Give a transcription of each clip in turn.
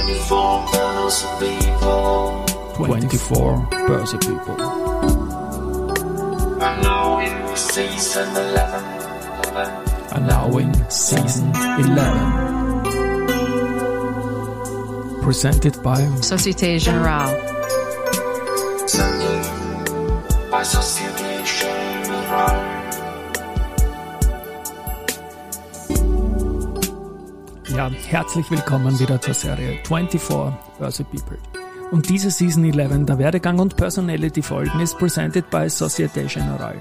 24 Börse People. 24 Börse People. And now in season 11. 11. And now in season 11. Presented by Société Générale. Presented by Société Ja, herzlich willkommen wieder zur Serie 24 Börse People. Und diese Season 11 der Werdegang und Personality Folgen ist presented by Societe Generale.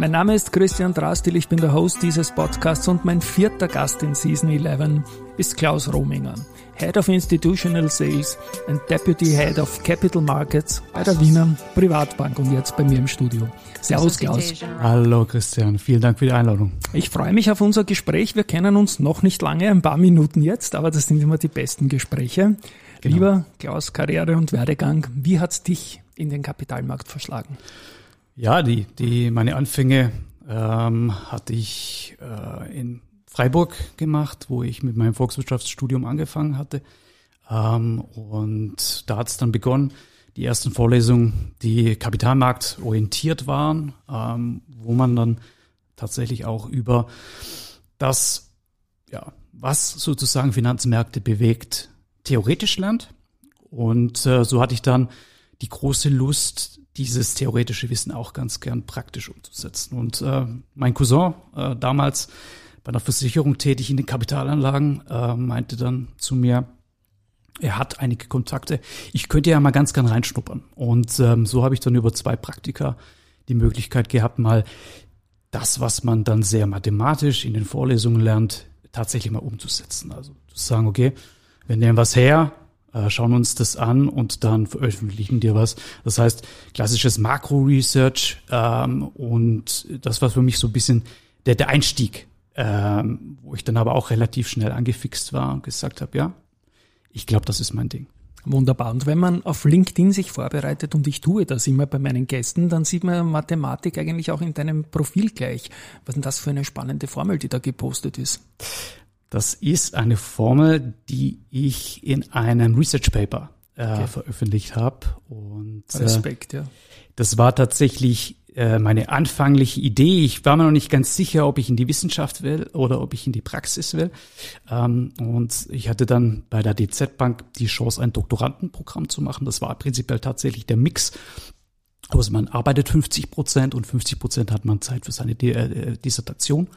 Mein Name ist Christian Drastil, ich bin der Host dieses Podcasts und mein vierter Gast in Season 11 ist Klaus Rominger, Head of Institutional Sales and Deputy Head of Capital Markets bei der Wiener Privatbank und jetzt bei mir im Studio. Servus Klaus. Hallo Christian, vielen Dank für die Einladung. Ich freue mich auf unser Gespräch. Wir kennen uns noch nicht lange, ein paar Minuten jetzt, aber das sind immer die besten Gespräche. Genau. Lieber Klaus, Karriere und Werdegang, wie hat's dich in den Kapitalmarkt verschlagen? Ja, die, die, meine Anfänge ähm, hatte ich äh, in Freiburg gemacht, wo ich mit meinem Volkswirtschaftsstudium angefangen hatte. Ähm, und da hat es dann begonnen, die ersten Vorlesungen, die kapitalmarktorientiert waren, ähm, wo man dann tatsächlich auch über das, ja, was sozusagen Finanzmärkte bewegt, theoretisch lernt. Und äh, so hatte ich dann die große Lust, dieses theoretische Wissen auch ganz gern praktisch umzusetzen. Und äh, mein Cousin, äh, damals bei einer Versicherung tätig in den Kapitalanlagen, äh, meinte dann zu mir, er hat einige Kontakte. Ich könnte ja mal ganz gern reinschnuppern. Und ähm, so habe ich dann über zwei Praktika die Möglichkeit gehabt, mal das, was man dann sehr mathematisch in den Vorlesungen lernt, tatsächlich mal umzusetzen. Also zu sagen, okay, wir nehmen was her, äh, schauen uns das an und dann veröffentlichen dir was. Das heißt, klassisches Makro-Research ähm, und das war für mich so ein bisschen der, der Einstieg, ähm, wo ich dann aber auch relativ schnell angefixt war und gesagt habe, ja, ich glaube, das ist mein Ding. Wunderbar. Und wenn man auf LinkedIn sich vorbereitet, und ich tue das immer bei meinen Gästen, dann sieht man Mathematik eigentlich auch in deinem Profil gleich. Was ist denn das für eine spannende Formel, die da gepostet ist? Das ist eine Formel, die ich in einem Research Paper äh, Okay. veröffentlicht habe. Und äh, Respekt, ja. das war tatsächlich äh, meine anfängliche Idee. Ich war mir noch nicht ganz sicher, ob ich in die Wissenschaft will oder ob ich in die Praxis will. Ähm, und ich hatte dann bei der DZ Bank die Chance, ein Doktorandenprogramm zu machen. Das war prinzipiell tatsächlich der Mix. Also man arbeitet 50 Prozent und 50 Prozent hat man Zeit für seine Di- äh, Dissertation.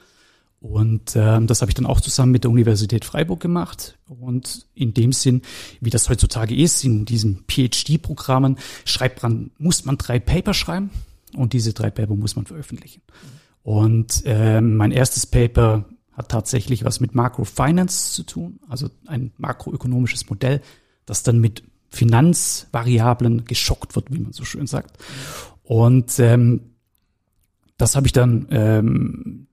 Und ähm, das habe ich dann auch zusammen mit der Universität Freiburg gemacht. Und in dem Sinn, wie das heutzutage ist, in diesen PhD-Programmen, schreibt man, muss man drei Paper schreiben und diese drei Paper muss man veröffentlichen. Und ähm, mein erstes Paper hat tatsächlich was mit Macrofinance zu tun, also ein makroökonomisches Modell, das dann mit Finanzvariablen geschockt wird, wie man so schön sagt. Und ähm, das habe ich dann ähm,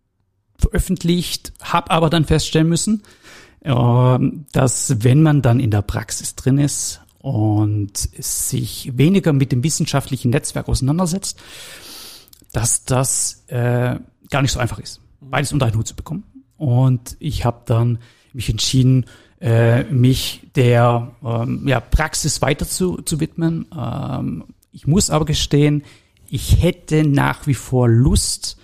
veröffentlicht, habe aber dann feststellen müssen, ähm, dass wenn man dann in der Praxis drin ist und sich weniger mit dem wissenschaftlichen Netzwerk auseinandersetzt, dass das äh, gar nicht so einfach ist, beides unter einen Hut zu bekommen. Und ich habe dann mich entschieden, äh, mich der ähm, ja, Praxis weiter zu, zu widmen. Ähm, ich muss aber gestehen, ich hätte nach wie vor Lust,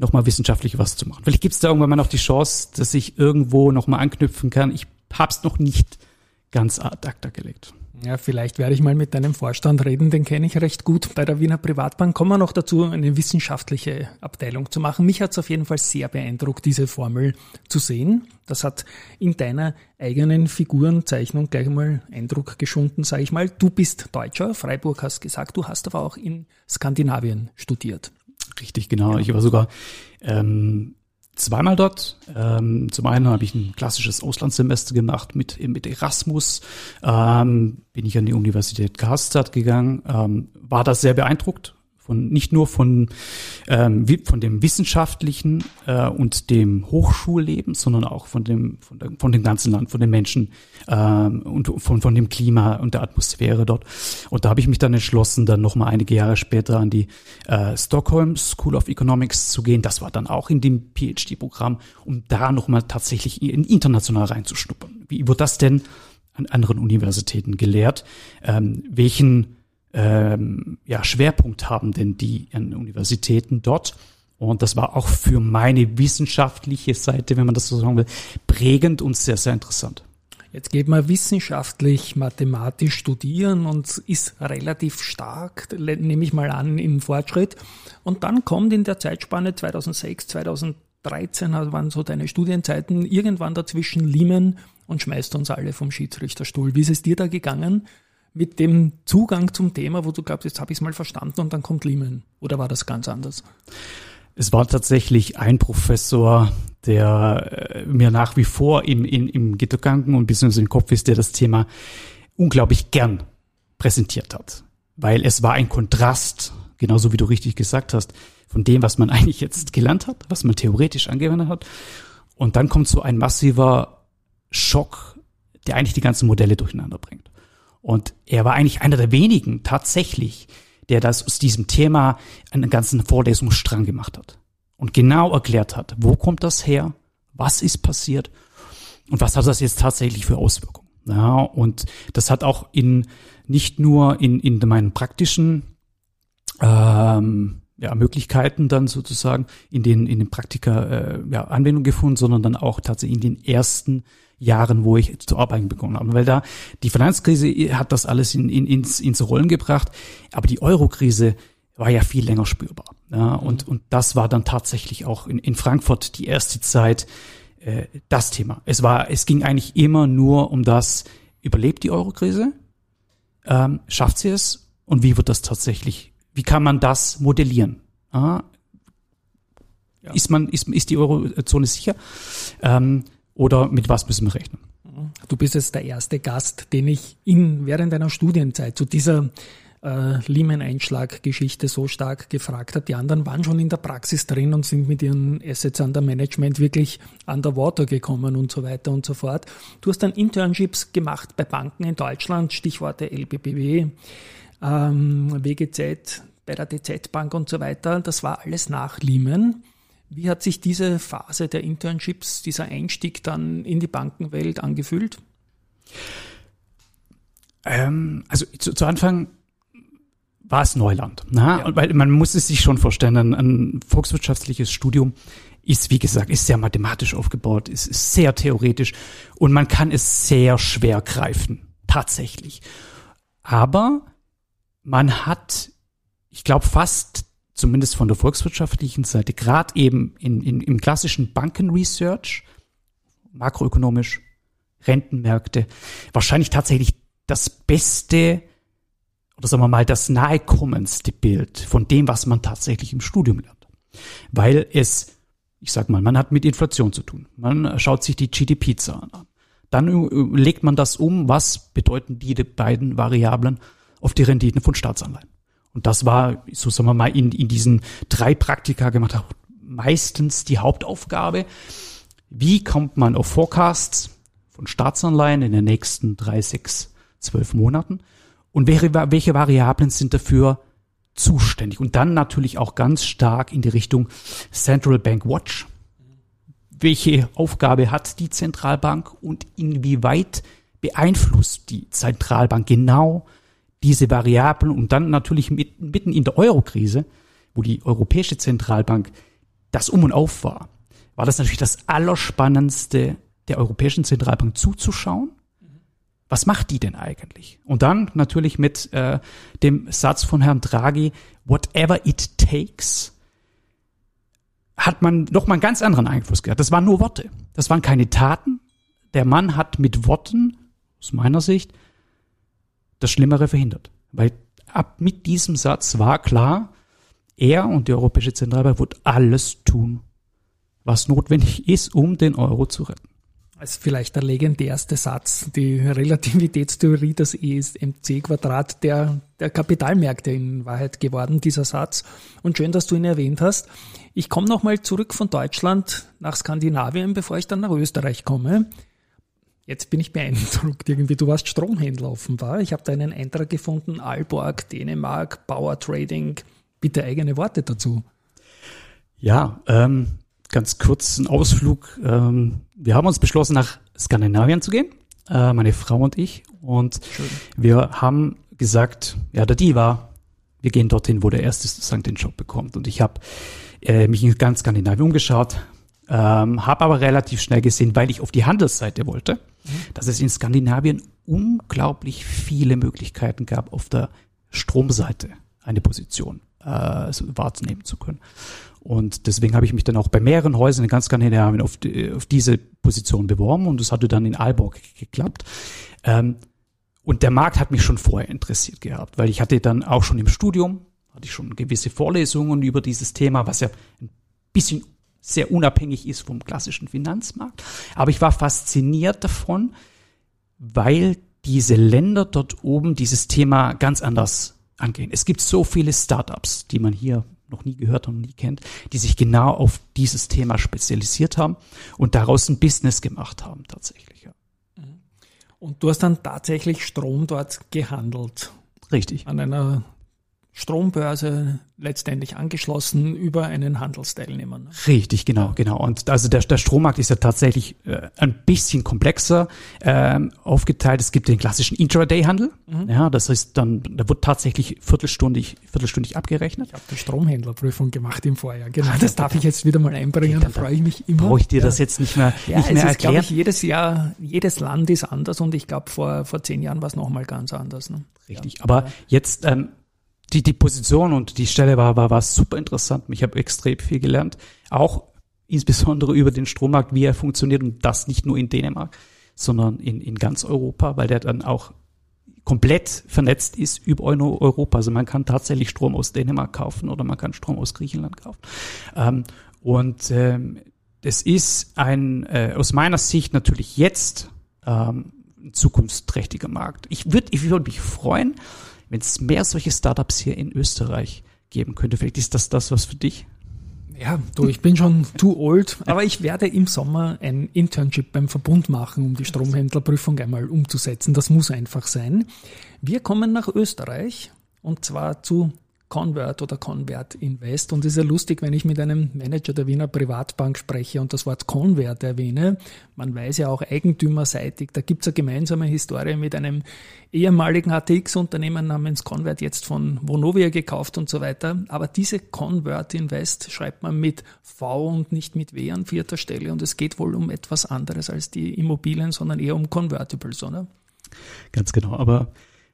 nochmal wissenschaftlich was zu machen. Vielleicht gibt es da irgendwann mal noch die Chance, dass ich irgendwo nochmal anknüpfen kann. Ich hab's noch nicht ganz ad acta gelegt. Ja, vielleicht werde ich mal mit deinem Vorstand reden, den kenne ich recht gut. Bei der Wiener Privatbank kommen wir noch dazu, eine wissenschaftliche Abteilung zu machen. Mich hat es auf jeden Fall sehr beeindruckt, diese Formel zu sehen. Das hat in deiner eigenen Figurenzeichnung gleich mal Eindruck geschunden, sage ich mal. Du bist Deutscher, Freiburg hast gesagt, du hast aber auch in Skandinavien studiert. Richtig, genau. Ich war sogar ähm, zweimal dort. Ähm, zum einen habe ich ein klassisches Auslandssemester gemacht mit, mit Erasmus. Ähm, bin ich an die Universität Karlstadt gegangen. Ähm, war da sehr beeindruckt von nicht nur von ähm, von dem wissenschaftlichen äh, und dem Hochschulleben, sondern auch von dem von, der, von dem ganzen Land, von den Menschen ähm, und von von dem Klima und der Atmosphäre dort. Und da habe ich mich dann entschlossen, dann noch mal einige Jahre später an die äh, Stockholm School of Economics zu gehen. Das war dann auch in dem PhD-Programm, um da noch mal tatsächlich in international reinzuschnuppern. Wie wird das denn an anderen Universitäten gelehrt. Ähm, welchen ähm, ja, Schwerpunkt haben denn die an Universitäten dort? Und das war auch für meine wissenschaftliche Seite, wenn man das so sagen will, prägend und sehr, sehr interessant. Jetzt geht man wissenschaftlich, mathematisch studieren und ist relativ stark, nehme ich mal an, im Fortschritt. Und dann kommt in der Zeitspanne 2006, 2013, also waren so deine Studienzeiten, irgendwann dazwischen Lehman und schmeißt uns alle vom Schiedsrichterstuhl. Wie ist es dir da gegangen mit dem Zugang zum Thema, wo du glaubst, jetzt habe ich es mal verstanden und dann kommt Lehman? Oder war das ganz anders? Es war tatsächlich ein Professor, der äh, mir nach wie vor im, im, im Gittergangen und beziehungsweise im Kopf ist, der das Thema unglaublich gern präsentiert hat. Weil es war ein Kontrast, genauso wie du richtig gesagt hast, von dem, was man eigentlich jetzt gelernt hat, was man theoretisch angewendet hat. Und dann kommt so ein massiver Schock, der eigentlich die ganzen Modelle durcheinander bringt. Und er war eigentlich einer der wenigen tatsächlich, der das aus diesem Thema einen ganzen Vorlesungsstrang gemacht hat und genau erklärt hat, wo kommt das her, was ist passiert und was hat das jetzt tatsächlich für Auswirkungen. Ja, und das hat auch in nicht nur in, in meinen praktischen ähm, ja, Möglichkeiten dann sozusagen in den in den Praktika äh, ja, Anwendung gefunden, sondern dann auch tatsächlich in den ersten Jahren, wo ich zu arbeiten begonnen habe. Weil da die Finanzkrise hat das alles in, in, ins, ins Rollen gebracht, aber die Eurokrise war ja viel länger spürbar. Ja, mhm. und, und das war dann tatsächlich auch in, in Frankfurt die erste Zeit äh, das Thema. Es war, es ging eigentlich immer nur um das, überlebt die Eurokrise? Ähm, schafft sie es? Und wie wird das tatsächlich, wie kann man das modellieren? Ja, ja. Ist man, ist, ist die Eurozone sicher? Ähm, oder mit was müssen wir rechnen? Du bist jetzt der erste Gast, den ich in, während einer Studienzeit zu dieser äh, Lehman-Einschlag-Geschichte so stark gefragt hat. Die anderen waren schon in der Praxis drin und sind mit ihren Assets under Management wirklich underwater gekommen und so weiter und so fort. Du hast dann Internships gemacht bei Banken in Deutschland, Stichworte LBBW, ähm, WGZ, bei der DZ Bank und so weiter. Das war alles nach Lehman. Wie hat sich diese Phase der Internships, dieser Einstieg dann in die Bankenwelt angefühlt? Ähm, also zu, zu Anfang war es Neuland. Na? Ja. Weil man muss es sich schon vorstellen, ein, ein volkswirtschaftliches Studium ist, wie gesagt, ist sehr mathematisch aufgebaut, ist, ist sehr theoretisch und man kann es sehr schwer greifen, tatsächlich. Aber man hat, ich glaube, fast zumindest von der volkswirtschaftlichen Seite, gerade eben in, in, im klassischen Bankenresearch, makroökonomisch, Rentenmärkte, wahrscheinlich tatsächlich das beste oder sagen wir mal das nahekommendste Bild von dem, was man tatsächlich im Studium lernt. Weil es, ich sag mal, man hat mit Inflation zu tun. Man schaut sich die GDP-Zahlen an. Dann legt man das um, was bedeuten die beiden Variablen auf die Renditen von Staatsanleihen. Und das war, so sagen wir mal, in, in diesen drei Praktika gemacht, meistens die Hauptaufgabe. Wie kommt man auf Forecasts von Staatsanleihen in den nächsten drei, sechs, zwölf Monaten? und welche, welche Variablen sind dafür zuständig. Und dann natürlich auch ganz stark in die Richtung Central Bank Watch. Welche Aufgabe hat die Zentralbank und inwieweit beeinflusst die Zentralbank genau diese Variablen und dann natürlich mitten in der Eurokrise, wo die Europäische Zentralbank das Um und Auf war, war das natürlich das Allerspannendste der Europäischen Zentralbank zuzuschauen was macht die denn eigentlich? Und dann natürlich mit äh, dem Satz von Herrn Draghi, whatever it takes, hat man noch mal einen ganz anderen Einfluss gehabt. Das waren nur Worte. Das waren keine Taten. Der Mann hat mit Worten, aus meiner Sicht, das Schlimmere verhindert. Weil ab mit diesem Satz war klar, er und die Europäische Zentralbank wird alles tun, was notwendig ist, um den Euro zu retten als vielleicht der legendärste Satz, die Relativitätstheorie, das E ist mc Quadrat der, der Kapitalmärkte in Wahrheit geworden, dieser Satz. Und schön, dass du ihn erwähnt hast. Ich komme nochmal zurück von Deutschland nach Skandinavien, bevor ich dann nach Österreich komme. Jetzt bin ich beeindruckt irgendwie. Du warst Stromhändler offenbar. Ich habe da einen Eintrag gefunden, Aalborg, Dänemark, Power Trading. Bitte eigene Worte dazu. Ja, ähm, ganz kurz ein Ausflug. Ähm, wir haben uns beschlossen, nach Skandinavien zu gehen. äh, meine Frau und ich. Und Schön. wir haben gesagt, ja, der Deal war, wir gehen dorthin, wo der Erste sozusagen den Job bekommt. Und ich habe äh, mich in ganz Skandinavien umgeschaut, ähm, habe aber relativ schnell gesehen, weil ich auf die Handelsseite wollte, dass es in Skandinavien unglaublich viele Möglichkeiten gab, auf der Stromseite eine Position äh, wahrnehmen zu können. Und deswegen habe ich mich dann auch bei mehreren Häusern in ganz Skandinavien auf, die, auf diese Position beworben und das hatte dann in Aalborg geklappt. Ähm, und der Markt hat mich schon vorher interessiert gehabt, weil ich hatte dann auch schon im Studium, hatte ich schon gewisse Vorlesungen über dieses Thema, was ja ein bisschen sehr unabhängig ist vom klassischen Finanzmarkt. Aber ich war fasziniert davon, weil diese Länder dort oben dieses Thema ganz anders angehen. Es gibt so viele Startups, die man hier noch nie gehört und nie kennt, die sich genau auf dieses Thema spezialisiert haben und daraus ein Business gemacht haben tatsächlich. Ja. Und du hast dann tatsächlich Strom dort gehandelt. Richtig. An einer Strombörse letztendlich angeschlossen über einen Handelsteilnehmer. ne? Richtig, genau, genau. Und also der, der Strommarkt ist ja tatsächlich äh, ein bisschen komplexer ähm, aufgeteilt. Es gibt den klassischen Intraday-Handel. Ja, das heißt dann, da wird tatsächlich viertelstündig, viertelstündig abgerechnet. Ich habe die Stromhändlerprüfung gemacht im Vorjahr. Genau, das darf ich jetzt wieder mal einbringen. Da Dann freue ich mich immer. Brauche ich dir Ja. das jetzt nicht mehr, Ja, nicht mehr ist, erklären? ich, jedes Jahr, jedes Land ist anders und ich glaube, vor, vor zehn Jahren war es nochmal ganz anders. Ne? Richtig. Aber jetzt ähm, die, die Position und die Stelle war, war, war super interessant. Ich habe extrem viel gelernt. Auch insbesondere über den Strommarkt, wie er funktioniert und das nicht nur in Dänemark, sondern in, in ganz Europa, weil der dann auch komplett vernetzt ist über Euro- Europa. Also man kann tatsächlich Strom aus Dänemark kaufen oder man kann Strom aus Griechenland kaufen. Ähm, und ähm, es ist ein, äh, aus meiner Sicht natürlich jetzt ähm, ein zukunftsträchtiger Markt. Ich würde ich würd mich freuen, wenn es mehr solche Startups hier in Österreich geben könnte. Vielleicht ist das das, was für dich? Ja, du, ich bin schon too old, aber ich werde im Sommer ein Internship beim Verbund machen, um die Stromhändlerprüfung einmal umzusetzen. Das muss einfach sein. Wir kommen nach Österreich und zwar zu Convert oder Convert Invest. Und es ist ja lustig, wenn ich mit einem Manager der Wiener Privatbank spreche und das Wort Convert erwähne. Man weiß ja auch eigentümerseitig, da gibt's eine gemeinsame Historie mit einem ehemaligen ATX-Unternehmen namens Convert, jetzt von Vonovia gekauft und so weiter. Aber diese Convert Invest schreibt man mit V und nicht mit W an vierter Stelle. Und es geht wohl um etwas anderes als die Immobilien, sondern eher um Convertibles, oder? Ganz genau. Aber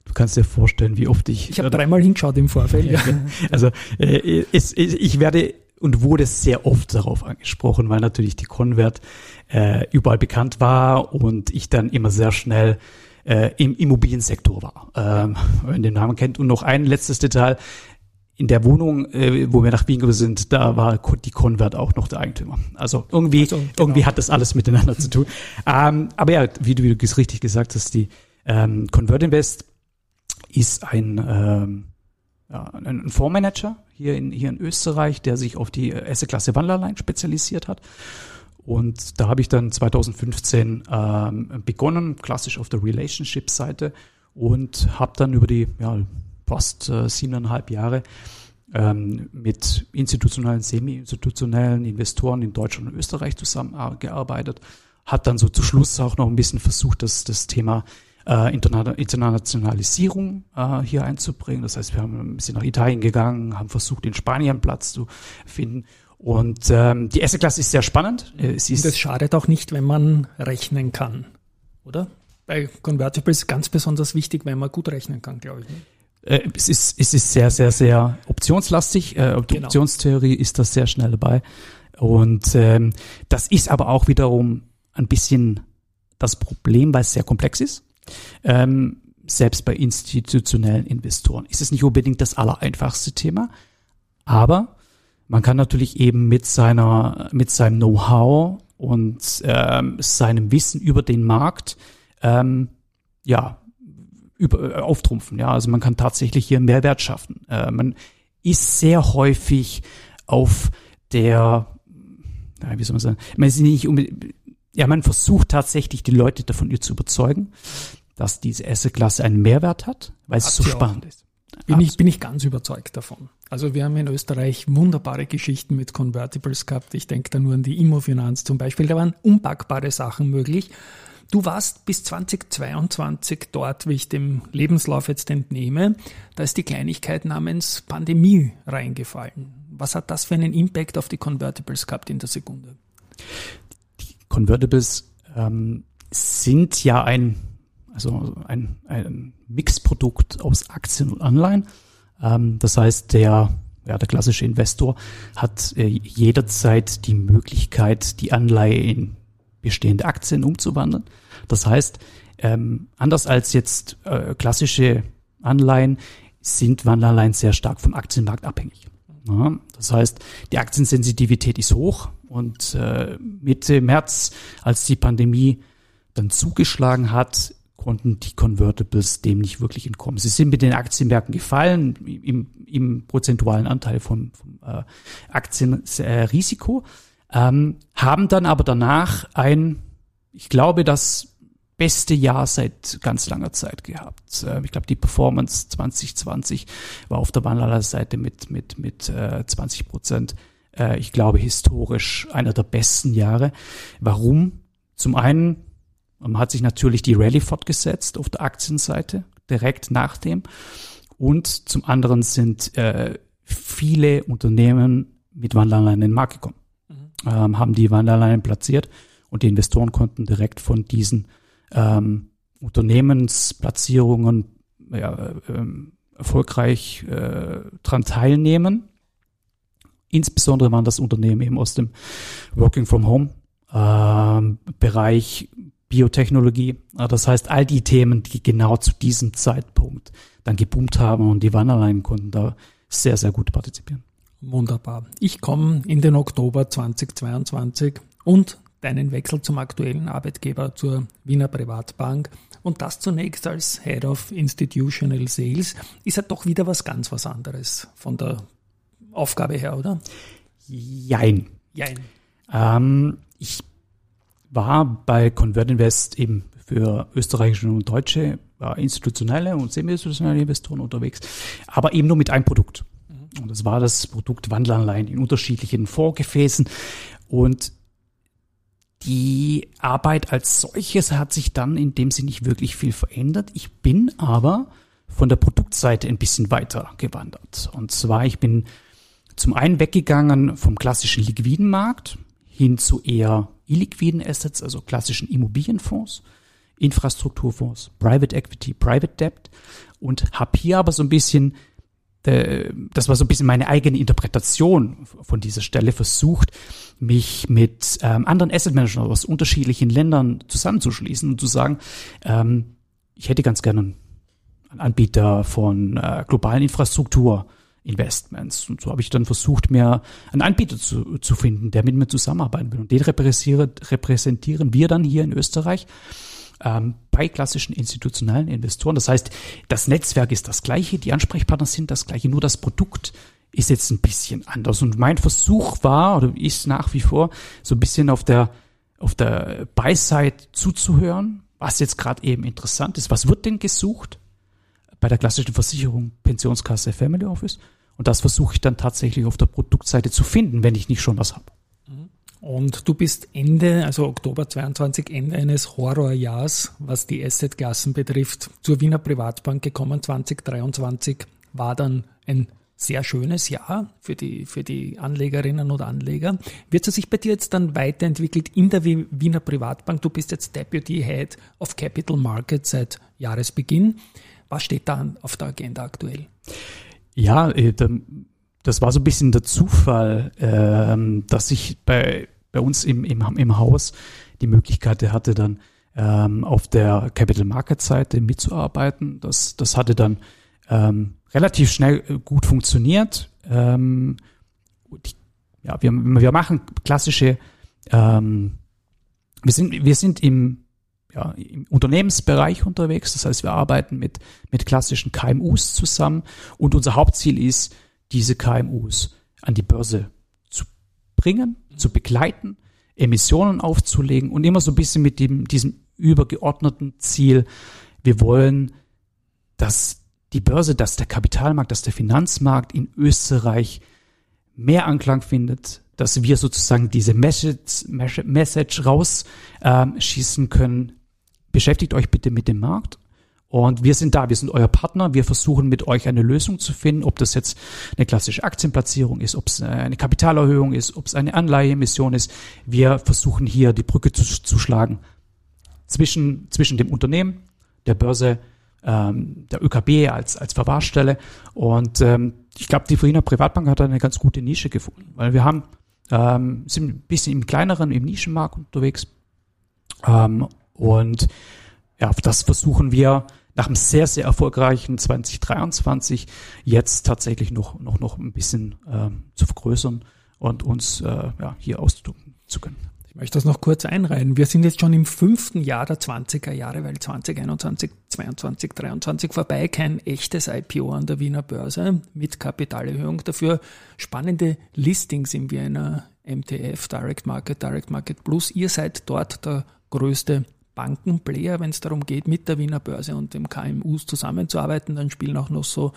du kannst dir vorstellen, wie oft ich. Ich habe dreimal hingeschaut im Vorfeld. Ja. Also äh, es, ich werde und wurde sehr oft darauf angesprochen, weil natürlich die Convert äh, überall bekannt war und ich dann immer sehr schnell äh, im Immobiliensektor war, ähm, wenn man den Namen kennt. Und noch ein letztes Detail. In der Wohnung, äh, wo wir nach Wien gekommen sind, da war die Convert auch noch der Eigentümer. Also irgendwie, Also, genau. irgendwie hat das alles miteinander zu tun. Ähm, aber ja, wie du, wie du es richtig gesagt hast, die ähm, Convert Invest ist ein, ähm, ein Fondsmanager hier in, hier in Österreich, der sich auf die Asset-Klasse Wanderlein spezialisiert hat. Und da habe ich dann 2015 ähm, begonnen, klassisch auf der Relationship-Seite und habe dann über die ja, fast äh, siebeneinhalb Jahre ähm, mit institutionellen, semi-institutionellen Investoren in Deutschland und Österreich zusammengearbeitet. Hat dann so zu Schluss auch noch ein bisschen versucht, das, das Thema äh, Interna Internationalisierung äh, hier einzubringen. Das heißt, wir haben ein bisschen nach Italien gegangen, haben versucht, in Spanien Platz zu finden. Und ähm, die Asset-Klasse ist sehr spannend. Äh, Es Und ist es schadet auch nicht, wenn man rechnen kann, oder? Bei Convertibles ganz besonders wichtig, wenn man gut rechnen kann, glaube ich. ne? Äh, es ist, es ist sehr, sehr, sehr optionslastig. Äh, die Genau. Optionstheorie ist das sehr schnell dabei. Und ähm, das ist aber auch wiederum ein bisschen das Problem, weil es sehr komplex ist. Ähm, selbst bei institutionellen Investoren ist es nicht unbedingt das allereinfachste Thema, aber man kann natürlich eben mit seiner, mit seinem Know-how und ähm, seinem Wissen über den Markt, ähm, ja, über, äh, auftrumpfen. Ja, also man kann tatsächlich hier Mehrwert schaffen. Äh, man ist sehr häufig auf der, wie soll man sagen, man ist nicht ja, man versucht tatsächlich die Leute davon zu überzeugen, dass diese Asset-Klasse einen Mehrwert hat, weil es so spannend ist. Bin ich, bin ich ganz überzeugt davon. Also wir haben in Österreich wunderbare Geschichten mit Convertibles gehabt. Ich denke da nur an die Immofinanz zum Beispiel. Da waren unpackbare Sachen möglich. Du warst bis 2022 dort, wie ich dem Lebenslauf jetzt entnehme. Da ist die Kleinigkeit namens Pandemie reingefallen. Was hat das für einen Impact auf die Convertibles gehabt in der Sekunde? Convertibles ähm, sind ja ein, also ein, ein Mixprodukt aus Aktien und Anleihen. Ähm, das heißt, der ja, der klassische Investor hat äh, jederzeit die Möglichkeit, die Anleihe in bestehende Aktien umzuwandeln. Das heißt, ähm, anders als jetzt äh, klassische Anleihen sind Wandelanleihen sehr stark vom Aktienmarkt abhängig. Das heißt, die Aktiensensitivität ist hoch und äh, Mitte März, als die Pandemie dann zugeschlagen hat, konnten die Convertibles dem nicht wirklich entkommen. Sie sind mit den Aktienmärkten gefallen im, im prozentualen Anteil vom, vom äh, Aktienrisiko, äh, ähm, haben dann aber danach ein, ich glaube, das beste Jahr seit ganz langer Zeit gehabt. Äh, ich glaube, die Performance 2020 war auf der Wanderler-Seite mit, mit, mit äh, 20 Prozent. Äh, ich glaube, historisch einer der besten Jahre. Warum? Zum einen hat sich natürlich die Rallye fortgesetzt auf der Aktienseite, direkt nach dem. Und zum anderen sind äh, viele Unternehmen mit Wanderanleihen in den Markt gekommen, mhm. ähm, haben die Wanderanleihen platziert und die Investoren konnten direkt von diesen ähm, Unternehmensplatzierungen ja, äh, erfolgreich äh, dran teilnehmen. Insbesondere waren das Unternehmen eben aus dem Working from Home ähm, Bereich Biotechnologie. Das heißt, all die Themen, die genau zu diesem Zeitpunkt dann geboomt haben und die Wanderleinen konnten da sehr, sehr gut partizipieren. Wunderbar. Ich komme in den Oktober 2022 und deinen Wechsel zum aktuellen Arbeitgeber zur Wiener Privatbank und das zunächst als Head of Institutional Sales ist ja doch wieder was ganz was anderes von der Aufgabe her, oder? Jein. Jein. Ähm, ich war bei Convert Invest eben für österreichische und deutsche äh, institutionelle und semi-institutionelle Investoren unterwegs, aber eben nur mit einem Produkt. Mhm. Und das war das Produkt Wandelanleihen in unterschiedlichen Vorgefäßen. Und die Arbeit als solches hat sich dann in dem Sinne nicht wirklich viel verändert. Ich bin aber von der Produktseite ein bisschen weiter gewandert. Und zwar, ich bin zum einen weggegangen vom klassischen Liquidenmarkt hin zu eher illiquiden Assets, also klassischen Immobilienfonds, Infrastrukturfonds, Private Equity, Private Debt und habe hier aber so ein bisschen, das war so ein bisschen meine eigene Interpretation von dieser Stelle, versucht, mich mit ähm, anderen Asset Managern aus unterschiedlichen Ländern zusammenzuschließen und zu sagen, ähm, ich hätte ganz gerne einen Anbieter von äh, globalen Infrastruktur, Investments. Und so habe ich dann versucht, mir einen Anbieter zu, zu finden, der mit mir zusammenarbeiten will. Und den repräsentieren wir dann hier in Österreich ähm, bei klassischen institutionellen Investoren. Das heißt, das Netzwerk ist das gleiche, die Ansprechpartner sind das gleiche, nur das Produkt ist jetzt ein bisschen anders. Und mein Versuch war oder ist nach wie vor so ein bisschen auf der auf der Buy-Side zuzuhören, was jetzt gerade eben interessant ist. Was wird denn gesucht? Bei der klassischen Versicherung, Pensionskasse, Family Office. Und das versuche ich dann tatsächlich auf der Produktseite zu finden, wenn ich nicht schon was habe. Und du bist Ende, also Oktober 22, Ende eines Horrorjahrs, was die Assetklassen betrifft, zur Wiener Privatbank gekommen. 2023 war dann ein sehr schönes Jahr für die, für die Anlegerinnen und Anleger. Wird es sich bei dir jetzt dann weiterentwickelt in der Wiener Privatbank? Du bist jetzt Deputy Head of Capital Markets seit Jahresbeginn. Was steht da auf der Agenda aktuell? Ja, äh, das war so ein bisschen der Zufall, ähm, dass ich bei, bei uns im, im, im Haus die Möglichkeit hatte, dann ähm, auf der Capital Market Seite mitzuarbeiten. Das, das hatte dann ähm, relativ schnell äh, gut funktioniert. Ähm, ja, wir, wir machen klassische, ähm, wir sind, wir sind im ja, im Unternehmensbereich unterwegs. Das heißt, wir arbeiten mit, mit klassischen KMUs zusammen und unser Hauptziel ist, diese KMUs an die Börse bringen, zu begleiten, Emissionen aufzulegen und immer so ein bisschen mit dem, diesem übergeordneten Ziel, wir wollen, dass die Börse, dass der Kapitalmarkt, dass der Finanzmarkt in Österreich mehr Anklang findet, dass wir sozusagen diese Message, Message rausschießen ähm, können, beschäftigt euch bitte mit dem Markt. Und wir sind da, wir sind euer Partner. Wir versuchen mit euch eine Lösung zu finden, ob das jetzt eine klassische Aktienplatzierung ist, ob es eine Kapitalerhöhung ist, ob es eine Anleiheemission ist. Wir versuchen hier die Brücke zu, zu schlagen zwischen, zwischen dem Unternehmen, der Börse, ähm, der ÖKB als, als Verwahrstelle. Und ähm, ich glaube, die Wiener Privatbank hat eine ganz gute Nische gefunden, weil wir haben, ähm, sind ein bisschen im kleineren, im Nischenmarkt unterwegs. Ähm, und ja, das versuchen wir nach einem sehr, sehr erfolgreichen 2023 jetzt tatsächlich noch, noch, noch ein bisschen ähm, zu vergrößern und uns äh, ja, hier ausdrücken zu können. Ich möchte das noch kurz einreihen. Wir sind jetzt schon im fünften Jahr der 20er Jahre, weil 2021, 22, 23 vorbei, kein echtes IPO an der Wiener Börse mit Kapitalerhöhung. Dafür spannende Listings im Wiener MTF, Direct Market, Direct Market Plus. Ihr seid dort der größte Bankenplayer, wenn es darum geht, mit der Wiener Börse und dem KMUs zusammenzuarbeiten. Dann spielen auch noch so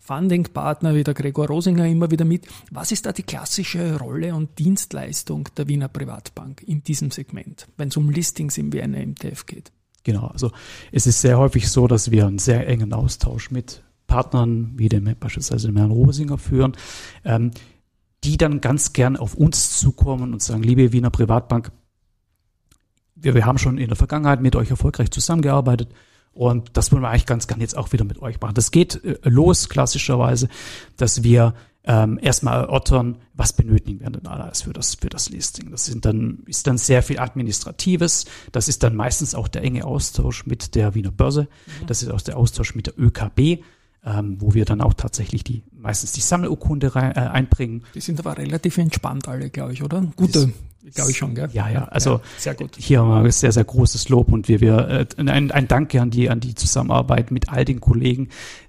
Funding-Partner wie der Gregor Rosinger immer wieder mit. Was ist da die klassische Rolle und Dienstleistung der Wiener Privatbank in diesem Segment, wenn es um Listings im Wiener MTF geht? Genau, also es ist sehr häufig so, dass wir einen sehr engen Austausch mit Partnern wie dem beispielsweise dem Herrn Rosinger führen, ähm, die dann ganz gern auf uns zukommen und sagen, liebe Wiener Privatbank, wir, wir haben schon in der Vergangenheit mit euch erfolgreich zusammengearbeitet. Und das wollen wir eigentlich ganz gern jetzt auch wieder mit euch machen. Das geht äh, los klassischerweise, dass wir ähm, erstmal erörtern, was benötigen wir denn alles für das, für das Listing. Das sind dann, ist dann sehr viel Administratives. Das ist dann meistens auch der enge Austausch mit der Wiener Börse. Mhm. Das ist auch der Austausch mit der ÖKB ähm, wo wir dann auch tatsächlich die meistens die Sammelurkunde rein, äh, einbringen. Die sind aber relativ entspannt alle, glaube ich, oder? Gute, glaube ich schon, gell? Ja, ja, also ja, sehr gut. Hier haben wir sehr, sehr großes Lob und wir, wir äh, ein, ein Danke an die, an die Zusammenarbeit mit all den Kollegen.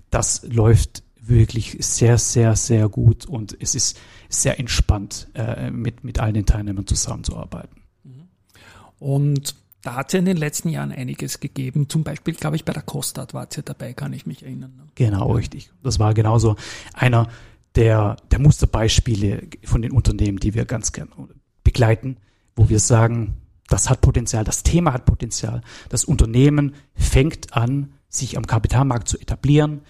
Das läuft wirklich sehr, sehr, sehr gut und es ist sehr entspannt, äh, mit, mit all den Teilnehmern zusammenzuarbeiten. Und da hat es ja in den letzten Jahren einiges gegeben. Zum Beispiel, glaube ich, bei der Kostad war es ja dabei, kann ich mich erinnern. Ne? Genau, richtig. Das war genauso einer der, der Musterbeispiele von den Unternehmen, die wir ganz gern begleiten, wo wir sagen, das hat Potenzial, das Thema hat Potenzial. Das Unternehmen fängt an, sich am Kapitalmarkt zu etablieren,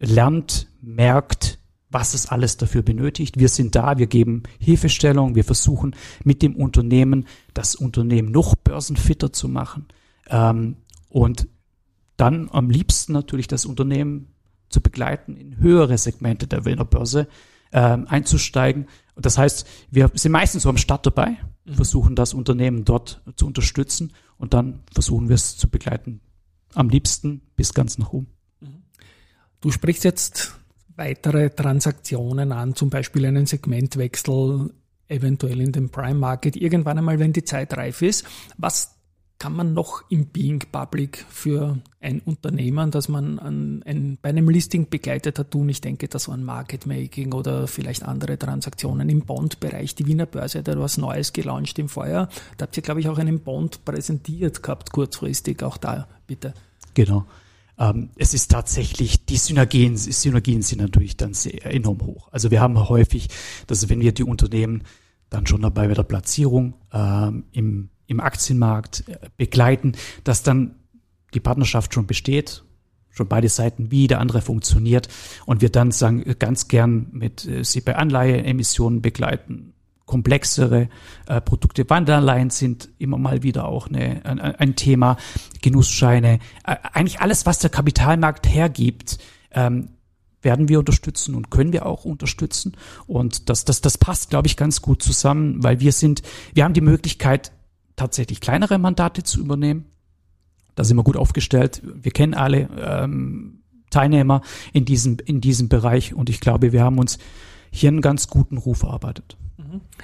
lernt, merkt, was es alles dafür benötigt. Wir sind da, wir geben Hilfestellung, wir versuchen mit dem Unternehmen das Unternehmen noch börsenfitter zu machen ähm, und dann am liebsten natürlich das Unternehmen zu begleiten, in höhere Segmente der Wiener Börse ähm, einzusteigen. Das heißt, wir sind meistens so am Start dabei, mhm. versuchen das Unternehmen dort zu unterstützen und dann versuchen wir es zu begleiten. Am liebsten bis ganz nach oben. Du sprichst jetzt weitere Transaktionen an, zum Beispiel einen Segmentwechsel, eventuell in den Prime Market, irgendwann einmal, wenn die Zeit reif ist. Was kann man noch im Being Public für ein Unternehmen, das man an, ein, bei einem Listing begleitet hat, tun? Ich denke, das waren Market Making oder vielleicht andere Transaktionen im Bond-Bereich. Die Wiener Börse hat etwas Neues gelauncht im Vorjahr. Da habt ihr, glaube ich, auch einen Bond präsentiert gehabt, kurzfristig. Auch da, bitte. Genau. Ähm, es ist tatsächlich, die Synergien, Synergien sind natürlich dann sehr enorm hoch. Also wir haben häufig, dass wenn wir die Unternehmen dann schon dabei bei der Platzierung ähm, im, im Aktienmarkt äh, begleiten, dass dann die Partnerschaft schon besteht, schon beide Seiten, wie der andere funktioniert und wir dann sagen, ganz gern mit äh, sie bei Anleiheemissionen begleiten, komplexere äh, Produkte. Wanderanleihen sind immer mal wieder auch eine, ein, ein Thema. Genussscheine. Äh, eigentlich alles, was der Kapitalmarkt hergibt, ähm, werden wir unterstützen und können wir auch unterstützen. Und das, das, das passt, glaube ich, ganz gut zusammen, weil wir sind, wir haben die Möglichkeit, tatsächlich kleinere Mandate zu übernehmen. Da sind wir gut aufgestellt. Wir kennen alle ähm, Teilnehmer in diesem, in diesem Bereich und ich glaube, wir haben uns hier einen ganz guten Ruf erarbeitet.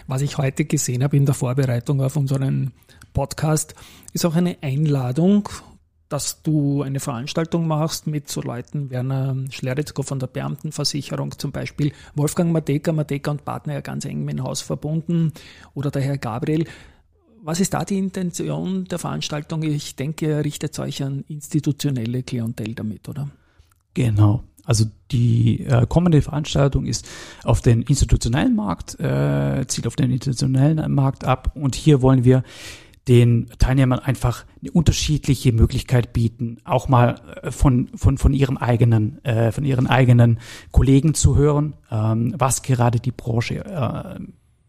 Was ich heute gesehen habe in der Vorbereitung auf unseren Podcast, ist auch eine Einladung, dass du eine Veranstaltung machst mit so Leuten, Werner Schleritzko von der Beamtenversicherung zum Beispiel, Wolfgang Mateka, Mateka und Partner ja ganz eng mit dem Haus verbunden oder der Herr Gabriel. Was ist da die Intention der Veranstaltung? Ich denke, ihr richtet euch an institutionelle Klientel damit, oder? Genau. Also die äh, kommende Veranstaltung ist auf den institutionellen Markt, äh, zielt auf den institutionellen Markt ab und hier wollen wir den Teilnehmern einfach eine unterschiedliche Möglichkeit bieten, auch mal äh, von, von, von ihrem eigenen, äh, von ihren eigenen Kollegen zu hören, ähm, was gerade die Branche äh,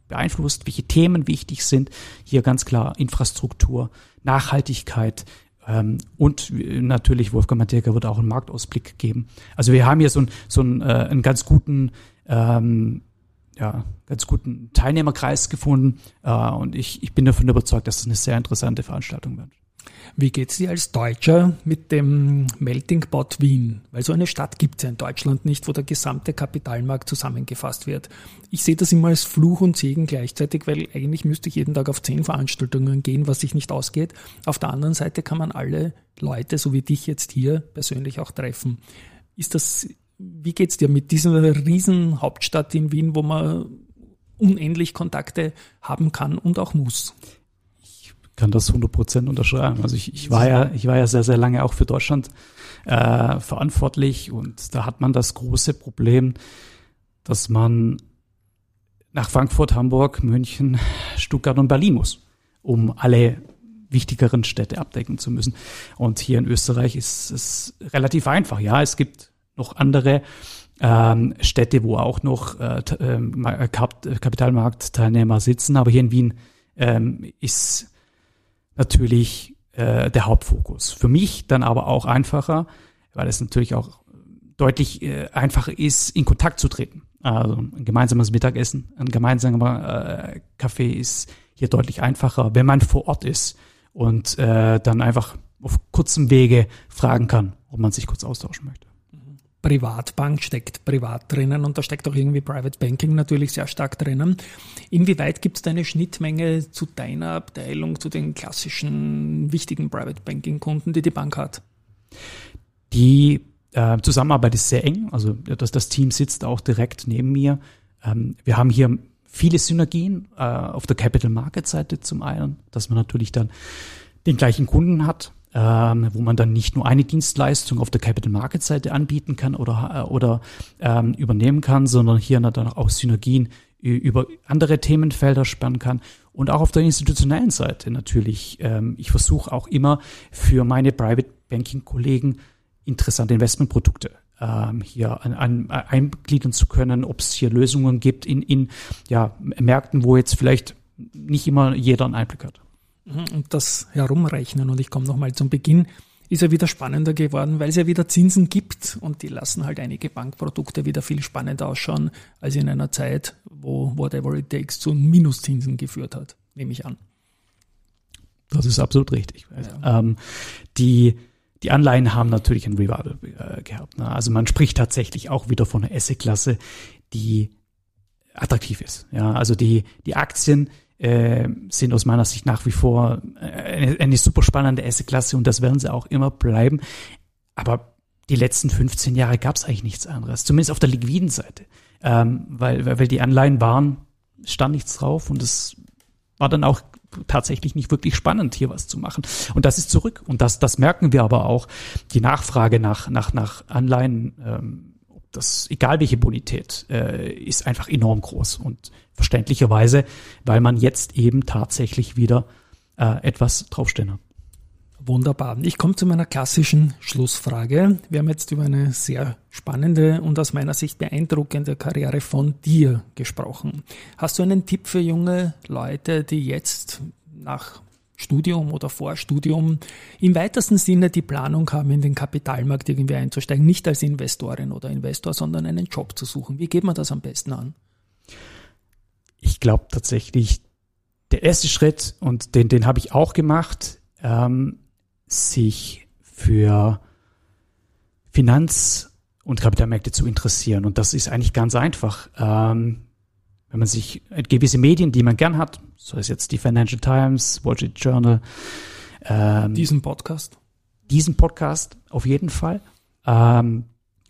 beeinflusst, welche Themen wichtig sind. Hier ganz klar Infrastruktur, Nachhaltigkeit, und natürlich Wolfgang Mateka wird auch einen Marktausblick geben. Also wir haben hier so, ein, so einen, äh, einen ganz guten ähm, ja, ganz guten Teilnehmerkreis gefunden äh, und ich, ich bin davon überzeugt, dass das eine sehr interessante Veranstaltung wird. Wie geht's dir als Deutscher mit dem Melting Pot Wien? Weil so eine Stadt gibt es ja in Deutschland nicht, wo der gesamte Kapitalmarkt zusammengefasst wird. Ich sehe das immer als Fluch und Segen gleichzeitig, weil eigentlich müsste ich jeden Tag auf zehn Veranstaltungen gehen, was sich nicht ausgeht. Auf der anderen Seite kann man alle Leute, so wie dich jetzt hier, persönlich auch treffen. Ist das wie geht's dir mit dieser riesen Hauptstadt in Wien, wo man unendlich Kontakte haben kann und auch muss? Kann das 100 Prozent unterschreiben. Also ich, ich war ja, ich war ja sehr, sehr lange auch für Deutschland äh, verantwortlich und da hat man das große Problem, dass man nach Frankfurt, Hamburg, München, Stuttgart und Berlin muss, um alle wichtigeren Städte abdecken zu müssen. Und hier in Österreich ist es relativ einfach. Ja, es gibt noch andere ähm, Städte, wo auch noch äh, ähm, äh, Kap Kapitalmarktteilnehmer sitzen. Aber hier in Wien ähm, ist natürlich äh, der Hauptfokus. Für mich dann aber auch einfacher, weil es natürlich auch deutlich äh, einfacher ist, in Kontakt zu treten. Also ein gemeinsames Mittagessen, ein gemeinsamer äh, Kaffee ist hier deutlich einfacher, wenn man vor Ort ist und äh, dann einfach auf kurzem Wege fragen kann, ob man sich kurz austauschen möchte. Privatbank steckt privat drinnen und da steckt auch irgendwie Private Banking natürlich sehr stark drinnen. Inwieweit gibt es da eine Schnittmenge zu deiner Abteilung, zu den klassischen wichtigen Private Banking Kunden, die die Bank hat? Die äh, Zusammenarbeit ist sehr eng, also das, das Team sitzt auch direkt neben mir. Ähm, wir haben hier viele Synergien äh, auf der Capital Market Seite zum einen, dass man natürlich dann den gleichen Kunden hat, ähm, wo man dann nicht nur eine Dienstleistung auf der Capital Market Seite anbieten kann oder, äh, oder ähm, übernehmen kann, sondern hier dann auch Synergien über andere Themenfelder spannen kann und auch auf der institutionellen Seite natürlich. Ähm, ich versuche auch immer für meine Private Banking Kollegen interessante Investmentprodukte ähm, hier an, an, eingliedern zu können, ob es hier Lösungen gibt in, in ja, Märkten, wo jetzt vielleicht nicht immer jeder einen Einblick hat. Mhm, und das Herumrechnen, und ich komme nochmal zum Beginn, ist ja wieder spannender geworden, weil es ja wieder Zinsen gibt und die lassen halt einige Bankprodukte wieder viel spannender ausschauen, als in einer Zeit, wo whatever it takes zu Minuszinsen geführt hat, nehme ich an. Das ist absolut richtig. Ja. Ähm, die, die Anleihen haben natürlich ein Revival äh, gehabt. Ne? Also man spricht tatsächlich auch wieder von einer Asset-Klasse, die attraktiv ist. Ja, also die, die Aktien, äh, sind aus meiner Sicht nach wie vor äh, eine, eine super spannende Asset-Klasse und das werden sie auch immer bleiben. Aber die letzten 15 Jahre gab es eigentlich nichts anderes, zumindest auf der liquiden Seite, ähm, weil, weil die Anleihen waren, stand nichts drauf und es war dann auch tatsächlich nicht wirklich spannend, hier was zu machen. Und das ist zurück. Und das, das merken wir aber auch. Die Nachfrage nach, nach, nach Anleihen ähm, das, egal welche Bonität, äh, ist einfach enorm groß und verständlicherweise, weil man jetzt eben tatsächlich wieder äh, etwas draufstehen hat. Wunderbar. Ich komme zu meiner klassischen Schlussfrage. Wir haben jetzt über eine sehr spannende und aus meiner Sicht beeindruckende Karriere von dir gesprochen. Hast du einen Tipp für junge Leute, die jetzt nach Studium oder Vorstudium im weitesten Sinne die Planung haben, in den Kapitalmarkt irgendwie einzusteigen, nicht als Investorin oder Investor, sondern einen Job zu suchen. Wie geht man das am besten an? Ich glaube tatsächlich, der erste Schritt, und den, den habe ich auch gemacht, ähm, sich für Finanz- und Kapitalmärkte zu interessieren. Und das ist eigentlich ganz einfach. Ähm, wenn man sich gewisse Medien, die man gern hat, so ist jetzt die Financial Times, Wall Street Journal, ähm, diesen Podcast, diesen Podcast auf jeden Fall. Ähm,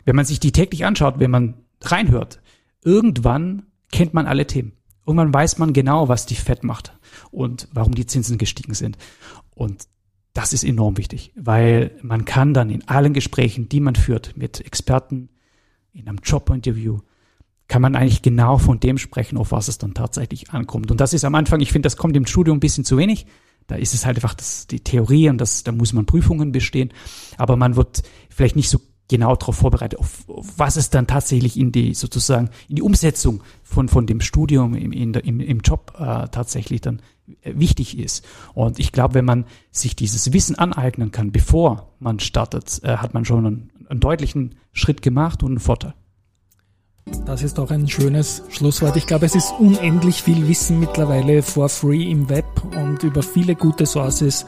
wenn man sich die täglich anschaut, wenn man reinhört, irgendwann kennt man alle Themen. Irgendwann weiß man genau, was die Fed macht und warum die Zinsen gestiegen sind. Und das ist enorm wichtig, weil man kann dann in allen Gesprächen, die man führt mit Experten, in einem Jobinterview, kann man eigentlich genau von dem sprechen, auf was es dann tatsächlich ankommt. Und das ist am Anfang, ich finde, das kommt im Studium ein bisschen zu wenig. Da ist es halt einfach das, die Theorie und das, da muss man Prüfungen bestehen. Aber man wird vielleicht nicht so genau darauf vorbereitet, auf, auf was es dann tatsächlich in die sozusagen in die Umsetzung von von dem Studium im in der, im, im Job äh, tatsächlich dann äh, wichtig ist. Und ich glaube, wenn man sich dieses Wissen aneignen kann, bevor man startet, äh, hat man schon einen, einen deutlichen Schritt gemacht und einen Vorteil. Das ist auch ein schönes Schlusswort. Ich glaube, es ist unendlich viel Wissen mittlerweile for free im Web und über viele gute Sources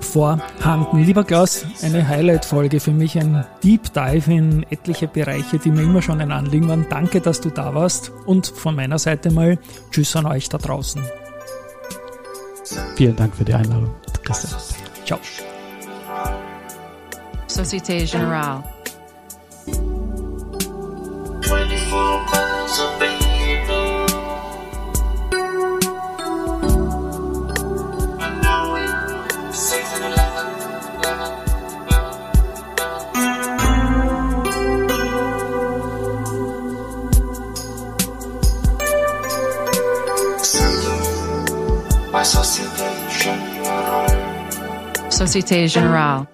vorhanden. Lieber Klaus, eine Highlight-Folge für mich, ein Deep Dive in etliche Bereiche, die mir immer schon ein Anliegen waren. Danke, dass du da warst und von meiner Seite mal Tschüss an euch da draußen. Vielen Dank für die Einladung, Christian. Ciao. Société Générale. Société Générale.